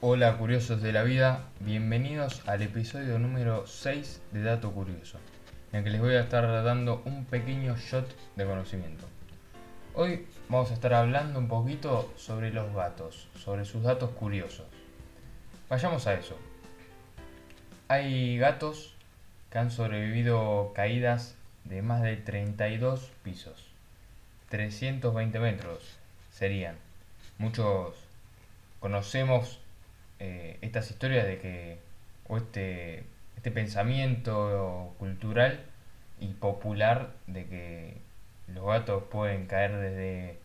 Hola curiosos de la vida, bienvenidos al episodio número 6 de Dato Curioso, en el que les voy a estar dando un pequeño shot de conocimiento. Hoy vamos a estar hablando un poquito sobre los gatos, sobre sus datos curiosos. Vayamos a eso. Hay gatos que han sobrevivido caídas de más de 32 pisos. 320 metros serían. Muchos conocemos eh, estas historias de que, o este, este pensamiento cultural y popular de que los gatos pueden caer desde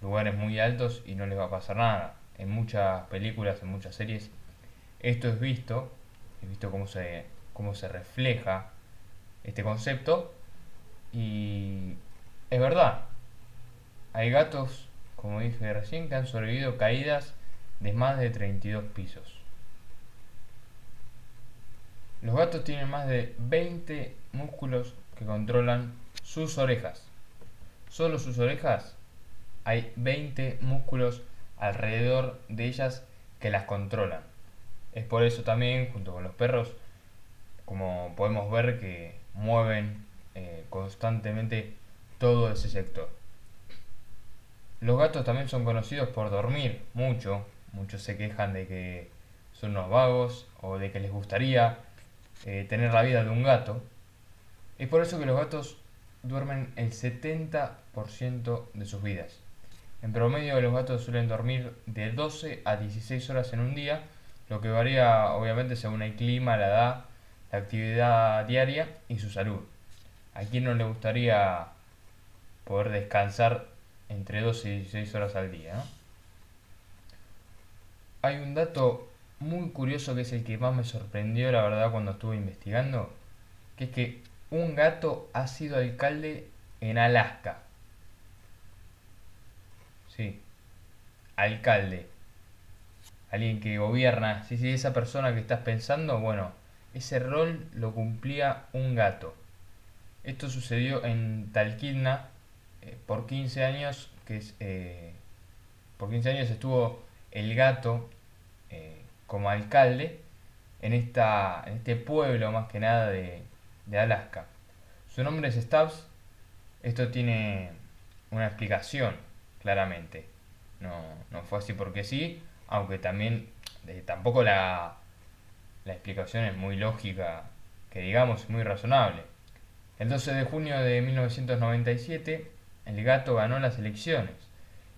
lugares muy altos y no les va a pasar nada. En muchas películas, en muchas series, esto es visto, he visto cómo se, cómo se refleja este concepto y es verdad, hay gatos, como dije recién, que han sobrevivido caídas de más de 32 pisos. Los gatos tienen más de 20 músculos que controlan sus orejas. Solo sus orejas hay 20 músculos alrededor de ellas que las controlan. Es por eso también, junto con los perros, como podemos ver que mueven eh, constantemente todo ese sector. Los gatos también son conocidos por dormir mucho, Muchos se quejan de que son unos vagos o de que les gustaría eh, tener la vida de un gato. Es por eso que los gatos duermen el 70% de sus vidas. En promedio los gatos suelen dormir de 12 a 16 horas en un día, lo que varía obviamente según el clima, la edad, la actividad diaria y su salud. ¿A quién no le gustaría poder descansar entre 12 y 16 horas al día? ¿no? Hay un dato muy curioso que es el que más me sorprendió, la verdad, cuando estuve investigando, que es que un gato ha sido alcalde en Alaska. Sí, alcalde. Alguien que gobierna. Sí, sí, esa persona que estás pensando, bueno, ese rol lo cumplía un gato. Esto sucedió en Talquidna eh, por 15 años, que es, eh, por 15 años estuvo el gato eh, como alcalde en, esta, en este pueblo más que nada de, Alaska. Su nombre es Stubbs. Esto tiene una explicación, claramente. No, no fue así porque sí, aunque también tampoco la, la explicación es muy lógica, que digamos muy razonable. El 12 de junio de 1997, el gato ganó las elecciones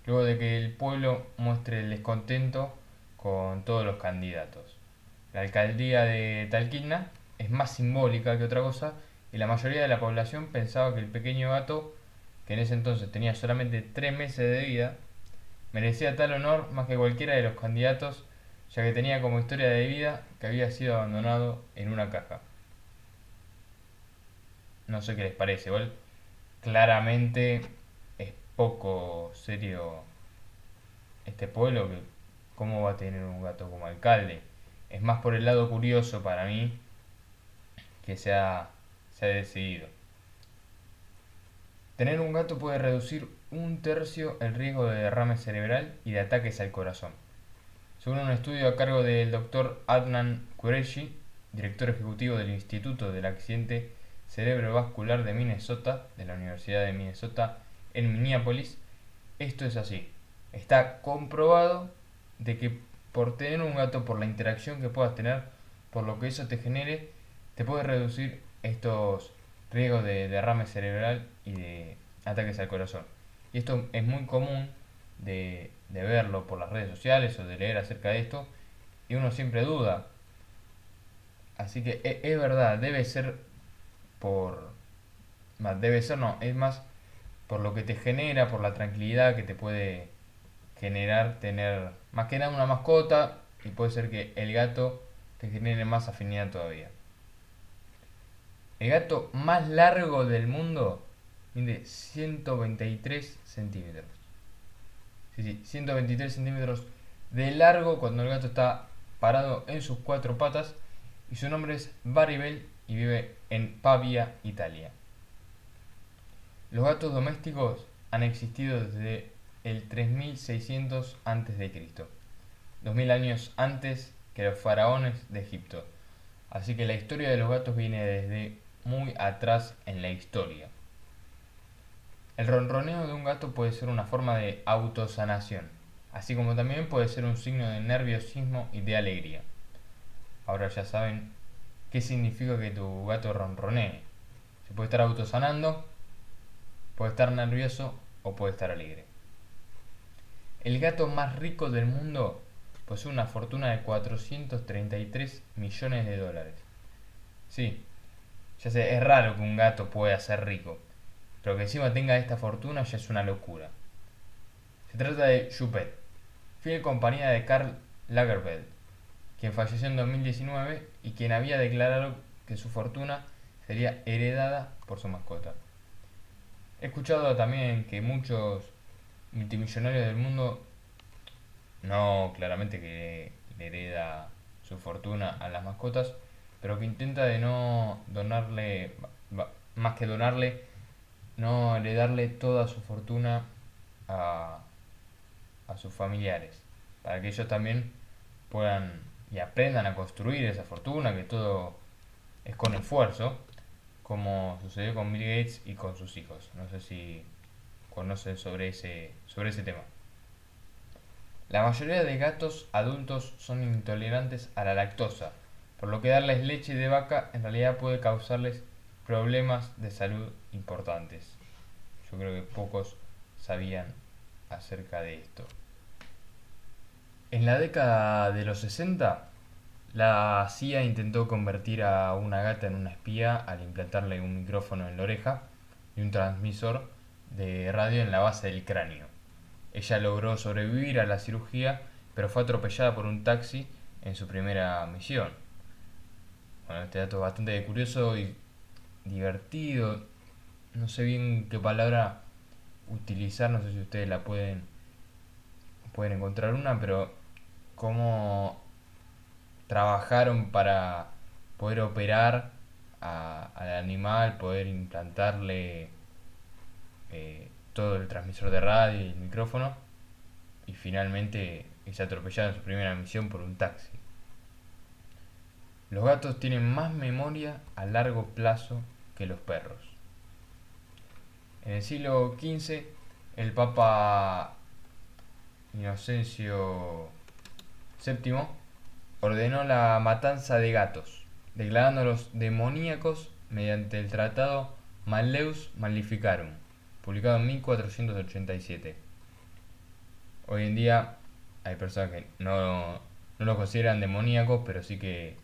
luego de que el pueblo muestre el descontento con todos los candidatos. La alcaldía de Talquidna es más simbólica que otra cosa y la mayoría de la población pensaba que el pequeño gato, que en ese entonces tenía solamente tres meses de vida, merecía tal honor más que cualquiera de los candidatos, ya que tenía como historia de vida que había sido abandonado en una caja. No sé qué les parece, igual claramente poco serio este pueblo que cómo va a tener un gato como alcalde. Es más por el lado curioso para mí que se ha, se ha decidido. Tener un gato puede reducir un tercio el riesgo de derrame cerebral y de ataques al corazón. Según un estudio a cargo del doctor Adnan Qureshi, director ejecutivo del Instituto del Accidente Cerebrovascular de Minnesota, de la Universidad de Minnesota, en Minneapolis, esto es así. Está comprobado de que por tener un gato, por la interacción que puedas tener, por lo que eso te genere, te puede reducir estos riesgos de derrame cerebral y de ataques al corazón. Y esto es muy común de, verlo por las redes sociales o de leer acerca de esto y uno siempre duda. Así que es, es verdad, debe ser por... Debe ser, no, es más por lo que te genera, por la tranquilidad que te puede generar tener más que nada una mascota y puede ser que el gato te genere más afinidad todavía. El gato más largo del mundo mide 123 centímetros. Sí, sí, 123 centímetros de largo cuando el gato está parado en sus cuatro patas y su nombre es Baribel y vive en Pavia, Italia. Los gatos domésticos han existido desde el 3600 a.C. 2000 años antes que los faraones de Egipto. Así que la historia de los gatos viene desde muy atrás en la historia. El ronroneo de un gato puede ser una forma de autosanación, así como también puede ser un signo de nerviosismo y de alegría. Ahora ya saben qué significa que tu gato ronronee. Se puede estar autosanando, puede estar nervioso o puede estar alegre. El gato más rico del mundo posee una fortuna de 433 millones de dólares. Sí, ya sé, es raro que un gato pueda ser rico, pero que encima tenga esta fortuna ya es una locura. Se trata de Chupet, fiel compañía de Karl Lagerfeld, quien falleció en 2019 y quien había declarado que su fortuna sería heredada por su mascota. He escuchado también que muchos multimillonarios del mundo, no claramente que le hereda su fortuna a las mascotas, pero que intenta de no donarle, más que donarle, no heredarle toda su fortuna a, a sus familiares, para que ellos también puedan y aprendan a construir esa fortuna, que todo es con esfuerzo, como sucedió con Bill Gates y con sus hijos. No sé si conocen sobre ese, sobre ese tema. La mayoría de gatos adultos son intolerantes a la lactosa, por lo que darles leche de vaca en realidad puede causarles problemas de salud importantes. Yo creo que pocos sabían acerca de esto. En la década de los 60, la CIA intentó convertir a una gata en una espía al implantarle un micrófono en la oreja y un transmisor de radio en la base del cráneo. Ella logró sobrevivir a la cirugía, pero fue atropellada por un taxi en su primera misión. Bueno, este dato es bastante curioso y divertido. No sé bien qué palabra utilizar, no sé si ustedes la pueden pueden encontrar una, pero cómo trabajaron para poder operar al animal, poder implantarle eh, todo el transmisor de radio y el micrófono y finalmente es atropellado en su primera misión por un taxi. Los gatos tienen más memoria a largo plazo que los perros. En el siglo XV, el Papa Inocencio VII ordenó la matanza de gatos, declarándolos demoníacos mediante el tratado Malleus Maleficarum publicado en 1487. Hoy en día hay personas que no, no los consideran demoníacos, pero sí que,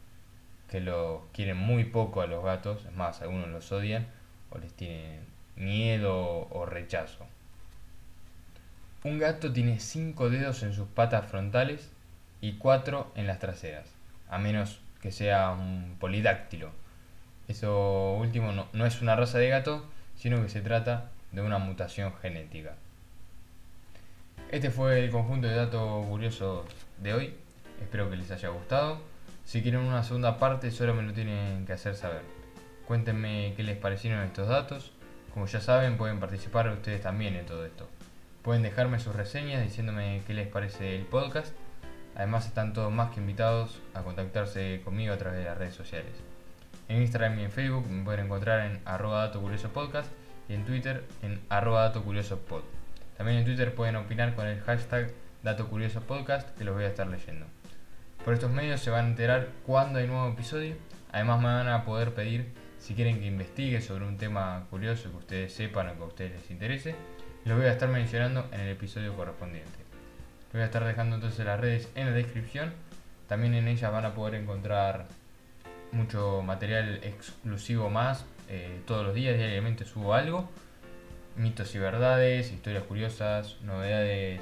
que los quieren muy poco a los gatos, es más, algunos los odian o les tienen miedo o rechazo. Un gato tiene 5 dedos en sus patas frontales y 4 en las traseras, a menos que sea un polidáctilo. Eso último no, no es una raza de gato, sino que se trata de una mutación genética. Este fue el conjunto de datos curiosos de hoy. Espero que les haya gustado. Si quieren una segunda parte, solo me lo tienen que hacer saber. Cuéntenme qué les parecieron estos datos. Como ya saben, pueden participar ustedes también en todo esto. Pueden dejarme sus reseñas diciéndome qué les parece el podcast. Además están todos más que invitados a contactarse conmigo a través de las redes sociales. En Instagram y en Facebook me pueden encontrar en arroba dato curioso y en Twitter en arroba dato curioso pod. También en Twitter pueden opinar con el hashtag dato curioso podcast que los voy a estar leyendo. Por estos medios se van a enterar cuando hay nuevo episodio. Además me van a poder pedir si quieren que investigue sobre un tema curioso que ustedes sepan o que a ustedes les interese. Los voy a estar mencionando en el episodio correspondiente. Voy a estar dejando entonces las redes en la descripción. También en ellas van a poder encontrar mucho material exclusivo más eh, todos los días, diariamente subo algo. Mitos y verdades, historias curiosas, novedades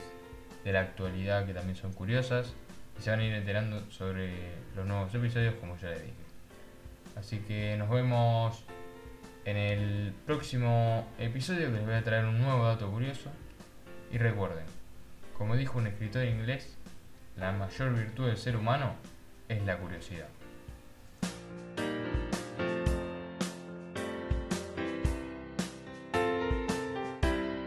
de la actualidad que también son curiosas. Y se van a ir enterando sobre los nuevos episodios como ya les dije. Así que nos vemos en el próximo episodio que les voy a traer un nuevo dato curioso. Y recuerden, como dijo un escritor inglés, la mayor virtud del ser humano es la curiosidad.